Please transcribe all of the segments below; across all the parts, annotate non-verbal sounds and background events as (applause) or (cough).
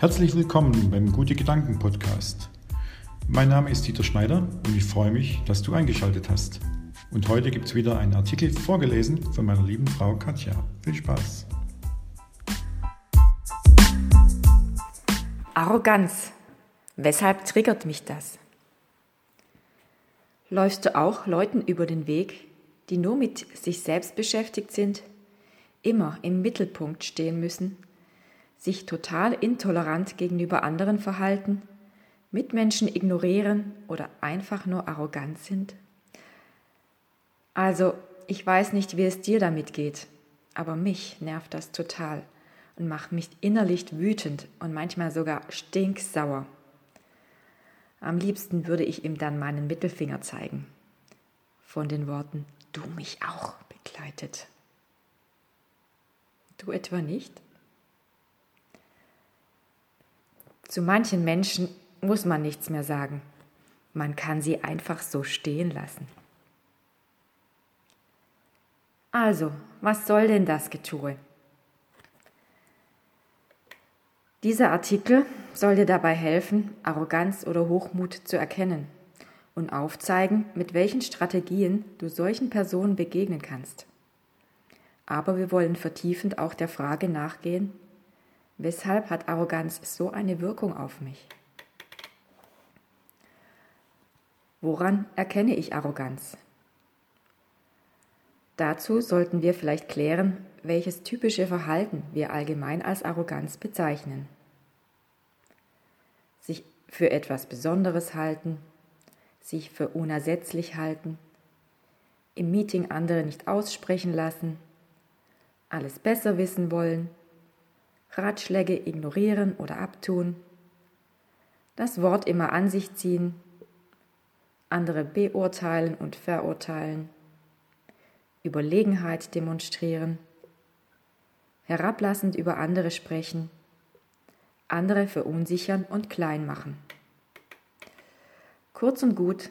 Herzlich willkommen beim Gute Gedanken Podcast. Mein Name ist Dieter Schneider und ich freue mich, dass du eingeschaltet hast. Und heute gibt es wieder einen Artikel vorgelesen von meiner lieben Frau Katja. Viel Spaß! Arroganz. Weshalb triggert mich das? Läufst du auch Leuten über den Weg, die nur mit sich selbst beschäftigt sind, immer im Mittelpunkt stehen müssen, sich total intolerant gegenüber anderen verhalten, Mitmenschen ignorieren oder einfach nur arrogant sind? Also, ich weiß nicht, wie es dir damit geht, aber mich nervt das total und macht mich innerlich wütend und manchmal sogar stinksauer. Am liebsten würde ich ihm dann meinen Mittelfinger zeigen. Von den Worten Du mich auch begleitet. Du etwa nicht? Zu manchen Menschen muss man nichts mehr sagen. Man kann sie einfach so stehen lassen. Also, was soll denn das Getue? Dieser Artikel soll dir dabei helfen, Arroganz oder Hochmut zu erkennen und aufzeigen, mit welchen Strategien du solchen Personen begegnen kannst. Aber wir wollen vertiefend auch der Frage nachgehen, weshalb hat Arroganz so eine Wirkung auf mich? Woran erkenne ich Arroganz? Dazu sollten wir vielleicht klären, welches typische Verhalten wir allgemein als Arroganz bezeichnen. Sich für etwas Besonderes halten, sich für unersetzlich halten, im Meeting andere nicht aussprechen lassen, alles besser wissen wollen, Ratschläge ignorieren oder abtun, das Wort immer an sich ziehen, andere beurteilen und verurteilen, Überlegenheit demonstrieren, herablassend über andere sprechen, andere verunsichern und klein machen. Kurz und gut,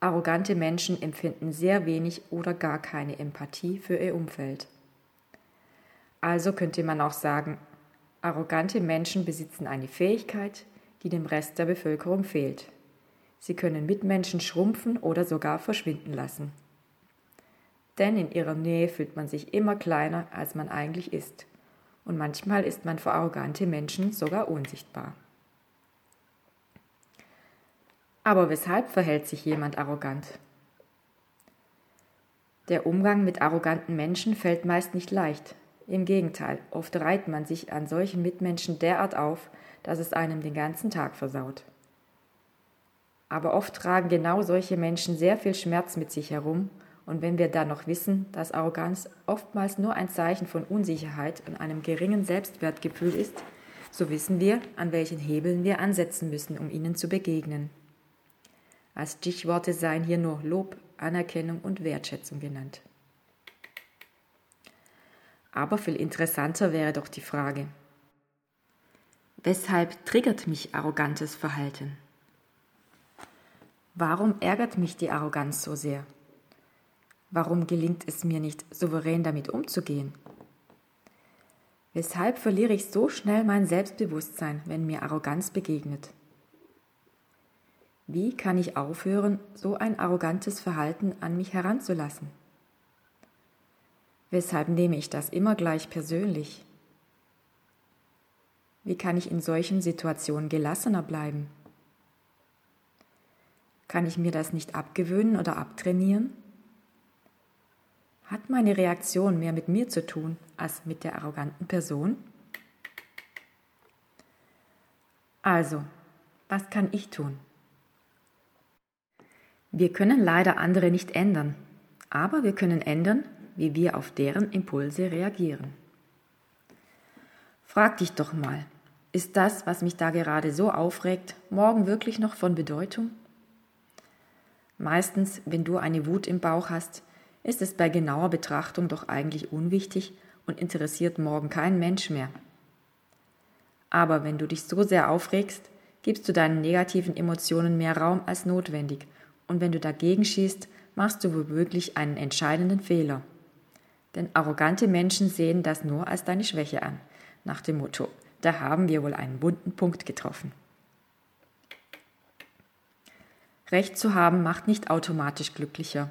arrogante Menschen empfinden sehr wenig oder gar keine Empathie für ihr Umfeld. Also könnte man auch sagen, arrogante Menschen besitzen eine Fähigkeit, die dem Rest der Bevölkerung fehlt. Sie können Mitmenschen schrumpfen oder sogar verschwinden lassen. Denn in ihrer Nähe fühlt man sich immer kleiner, als man eigentlich ist. Und manchmal ist man für arrogante Menschen sogar unsichtbar. Aber weshalb verhält sich jemand arrogant? Der Umgang mit arroganten Menschen fällt meist nicht leicht. Im Gegenteil, oft reiht man sich an solchen Mitmenschen derart auf, dass es einem den ganzen Tag versaut. Aber oft tragen genau solche Menschen sehr viel Schmerz mit sich herum, und wenn wir dann noch wissen, dass Arroganz oftmals nur ein Zeichen von Unsicherheit und einem geringen Selbstwertgefühl ist, so wissen wir, an welchen Hebeln wir ansetzen müssen, um ihnen zu begegnen. Als Stichworte seien hier nur Lob, Anerkennung und Wertschätzung genannt. Aber viel interessanter wäre doch die Frage, weshalb triggert mich arrogantes Verhalten? Warum ärgert mich die Arroganz so sehr? Warum gelingt es mir nicht, souverän damit umzugehen? Weshalb verliere ich so schnell mein Selbstbewusstsein, wenn mir Arroganz begegnet? Wie kann ich aufhören, so ein arrogantes Verhalten an mich heranzulassen? Weshalb nehme ich das immer gleich persönlich? Wie kann ich in solchen Situationen gelassener bleiben? Kann ich mir das nicht abgewöhnen oder abtrainieren? Hat meine Reaktion mehr mit mir zu tun als mit der arroganten Person? Also, was kann ich tun? Wir können leider andere nicht ändern, aber wir können ändern, wie wir auf deren Impulse reagieren. Frag dich doch mal, ist das, was mich da gerade so aufregt, morgen wirklich noch von Bedeutung? Meistens, wenn du eine Wut im Bauch hast, ist es bei genauer Betrachtung doch eigentlich unwichtig und interessiert morgen kein Mensch mehr. Aber wenn du dich so sehr aufregst, gibst du deinen negativen Emotionen mehr Raum als notwendig und wenn du dagegen schießt, machst du womöglich einen entscheidenden Fehler. Denn arrogante Menschen sehen das nur als deine Schwäche an, nach dem Motto, Da haben wir wohl einen bunten Punkt getroffen. Recht zu haben macht nicht automatisch glücklicher.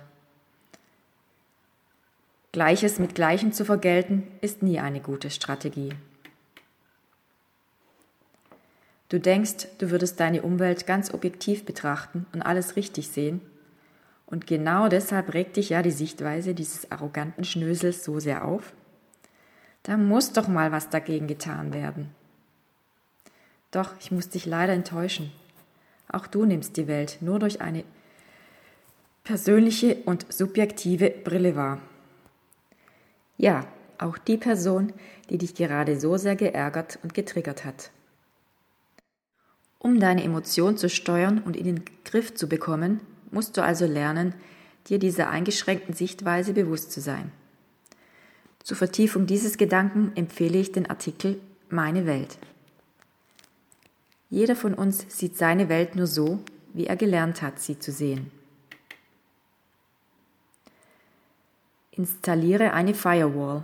Gleiches mit Gleichem zu vergelten ist nie eine gute Strategie. Du denkst, du würdest deine Umwelt ganz objektiv betrachten und alles richtig sehen. Und genau deshalb regt dich ja die Sichtweise dieses arroganten Schnösels so sehr auf. Da muss doch mal was dagegen getan werden. Doch, ich muss dich leider enttäuschen. Auch du nimmst die Welt nur durch eine persönliche und subjektive Brille wahr. Ja, auch die Person, die dich gerade so sehr geärgert und getriggert hat. Um deine Emotion zu steuern und in den Griff zu bekommen, musst du also lernen, dir dieser eingeschränkten Sichtweise bewusst zu sein. Zur Vertiefung dieses Gedanken empfehle ich den Artikel Meine Welt. Jeder von uns sieht seine Welt nur so, wie er gelernt hat, sie zu sehen. Installiere eine Firewall.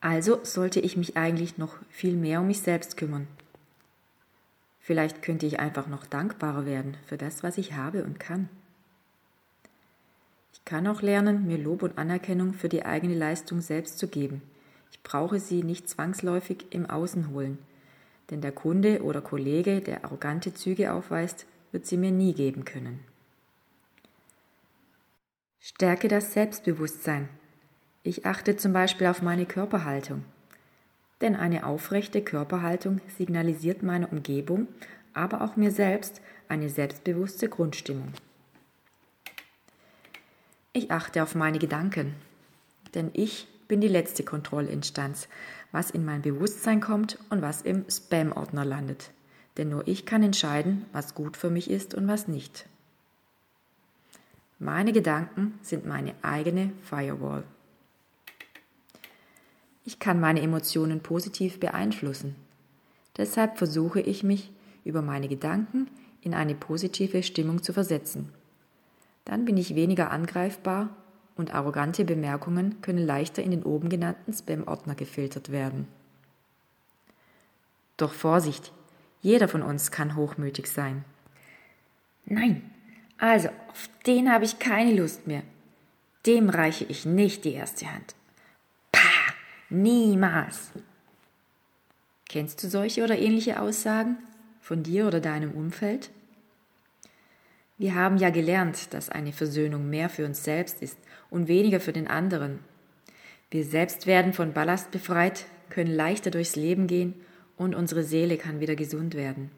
Also sollte ich mich eigentlich noch viel mehr um mich selbst kümmern. Vielleicht könnte ich einfach noch dankbarer werden für das, was ich habe und kann. Ich kann auch lernen, mir Lob und Anerkennung für die eigene Leistung selbst zu geben. Ich brauche sie nicht zwangsläufig im Außen holen, denn der Kunde oder Kollege, der arrogante Züge aufweist, wird sie mir nie geben können. Stärke das Selbstbewusstsein. Ich achte zum Beispiel auf meine Körperhaltung denn eine aufrechte Körperhaltung signalisiert meiner Umgebung, aber auch mir selbst eine selbstbewusste Grundstimmung. Ich achte auf meine Gedanken, denn ich bin die letzte Kontrollinstanz, was in mein Bewusstsein kommt und was im Spam-Ordner landet. Denn nur ich kann entscheiden, was gut für mich ist und was nicht. Meine Gedanken sind meine eigene Firewall. Ich kann meine Emotionen positiv beeinflussen. Deshalb versuche ich mich über meine Gedanken in eine positive Stimmung zu versetzen. Dann bin ich weniger angreifbar und arrogante Bemerkungen können leichter in den oben genannten Spam-Ordner gefiltert werden. Doch Vorsicht, jeder von uns kann hochmütig sein. Nein, also auf den habe ich keine Lust mehr. Dem reiche ich nicht die erste Hand. Niemals. Kennst du solche oder ähnliche Aussagen von dir oder deinem Umfeld? Wir haben ja gelernt, dass eine Versöhnung mehr für uns selbst ist und weniger für den anderen. Wir selbst werden von Ballast befreit, können leichter durchs Leben gehen und unsere Seele kann wieder gesund werden.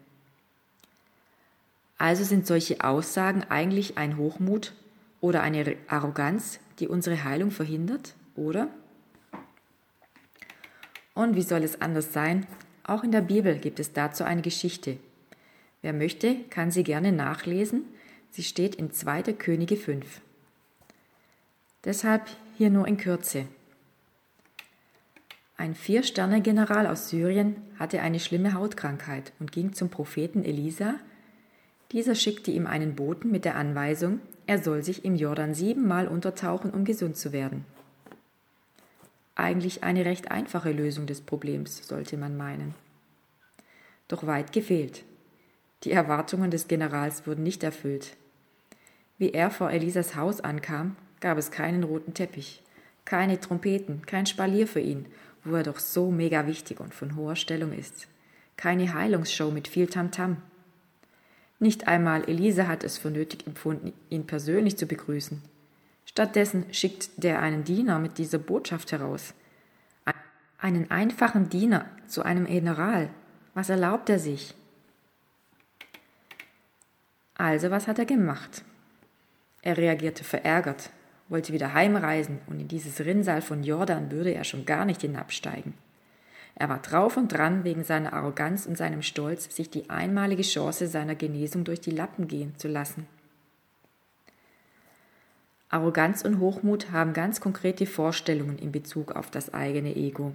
Also sind solche Aussagen eigentlich ein Hochmut oder eine Arroganz, die unsere Heilung verhindert, oder? Und wie soll es anders sein? Auch in der Bibel gibt es dazu eine Geschichte. Wer möchte, kann sie gerne nachlesen. Sie steht in 2. Könige 5. Deshalb hier nur in Kürze. Ein Vier-Sterne-General aus Syrien hatte eine schlimme Hautkrankheit und ging zum Propheten Elisa. Dieser schickte ihm einen Boten mit der Anweisung, er soll sich im Jordan siebenmal untertauchen, um gesund zu werden. Eigentlich eine recht einfache Lösung des Problems, sollte man meinen. Doch weit gefehlt. Die Erwartungen des Generals wurden nicht erfüllt. Wie er vor Elisas Haus ankam, gab es keinen roten Teppich, keine Trompeten, kein Spalier für ihn, wo er doch so mega wichtig und von hoher Stellung ist. Keine Heilungsshow mit viel Tamtam. -Tam. Nicht einmal Elisa hat es für nötig empfunden, ihn persönlich zu begrüßen. Stattdessen schickt der einen Diener mit dieser Botschaft heraus. Einen einfachen Diener zu einem General. Was erlaubt er sich? Also, was hat er gemacht? Er reagierte verärgert, wollte wieder heimreisen und in dieses Rinnsal von Jordan würde er schon gar nicht hinabsteigen. Er war drauf und dran, wegen seiner Arroganz und seinem Stolz, sich die einmalige Chance seiner Genesung durch die Lappen gehen zu lassen. Arroganz und Hochmut haben ganz konkrete Vorstellungen in Bezug auf das eigene Ego.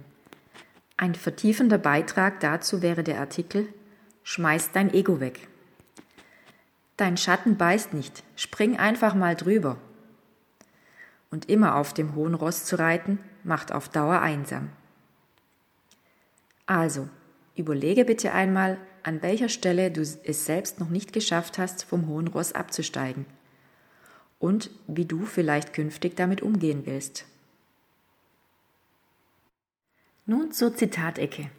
Ein vertiefender Beitrag dazu wäre der Artikel Schmeiß dein Ego weg. Dein Schatten beißt nicht, spring einfach mal drüber. Und immer auf dem hohen Ross zu reiten, macht auf Dauer einsam. Also, überlege bitte einmal, an welcher Stelle du es selbst noch nicht geschafft hast, vom hohen Ross abzusteigen und wie du vielleicht künftig damit umgehen willst. Nun zur Zitatecke.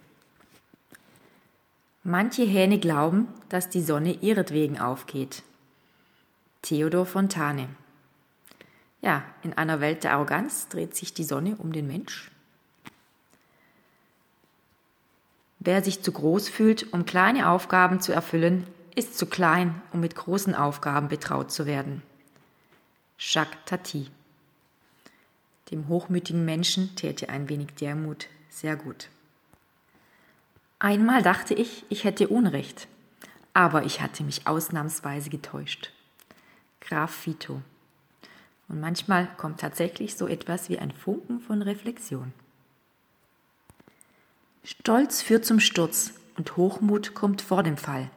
Manche Hähne glauben, dass die Sonne ihretwegen aufgeht. Theodor Fontane. Ja, in einer Welt der Arroganz dreht sich die Sonne um den Mensch. Wer sich zu groß fühlt, um kleine Aufgaben zu erfüllen, ist zu klein, um mit großen Aufgaben betraut zu werden. Jacques Tati. Dem hochmütigen Menschen täte ein wenig Dermut sehr gut. Einmal dachte ich, ich hätte Unrecht, aber ich hatte mich ausnahmsweise getäuscht. Graf Vito. Und manchmal kommt tatsächlich so etwas wie ein Funken von Reflexion. Stolz führt zum Sturz und Hochmut kommt vor dem Fall.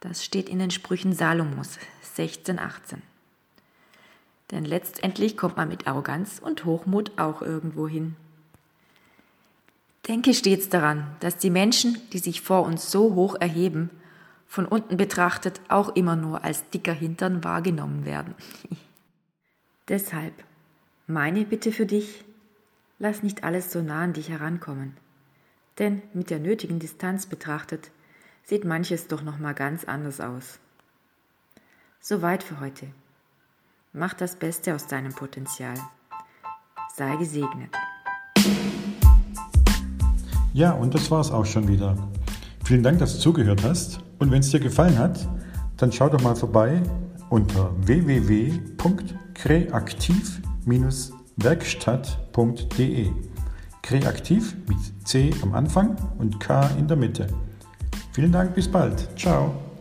Das steht in den Sprüchen Salomos 1618. Denn letztendlich kommt man mit Arroganz und Hochmut auch irgendwo hin. Denke stets daran, dass die Menschen, die sich vor uns so hoch erheben, von unten betrachtet auch immer nur als dicker Hintern wahrgenommen werden. (laughs) Deshalb meine Bitte für dich, lass nicht alles so nah an dich herankommen. Denn mit der nötigen Distanz betrachtet, sieht manches doch noch mal ganz anders aus. Soweit für heute. Mach das Beste aus deinem Potenzial. Sei gesegnet. Ja, und das war's auch schon wieder. Vielen Dank, dass du zugehört hast. Und wenn es dir gefallen hat, dann schau doch mal vorbei unter www.kreativ-werkstatt.de. Kreativ mit C am Anfang und K in der Mitte. Vielen Dank, bis bald. Ciao.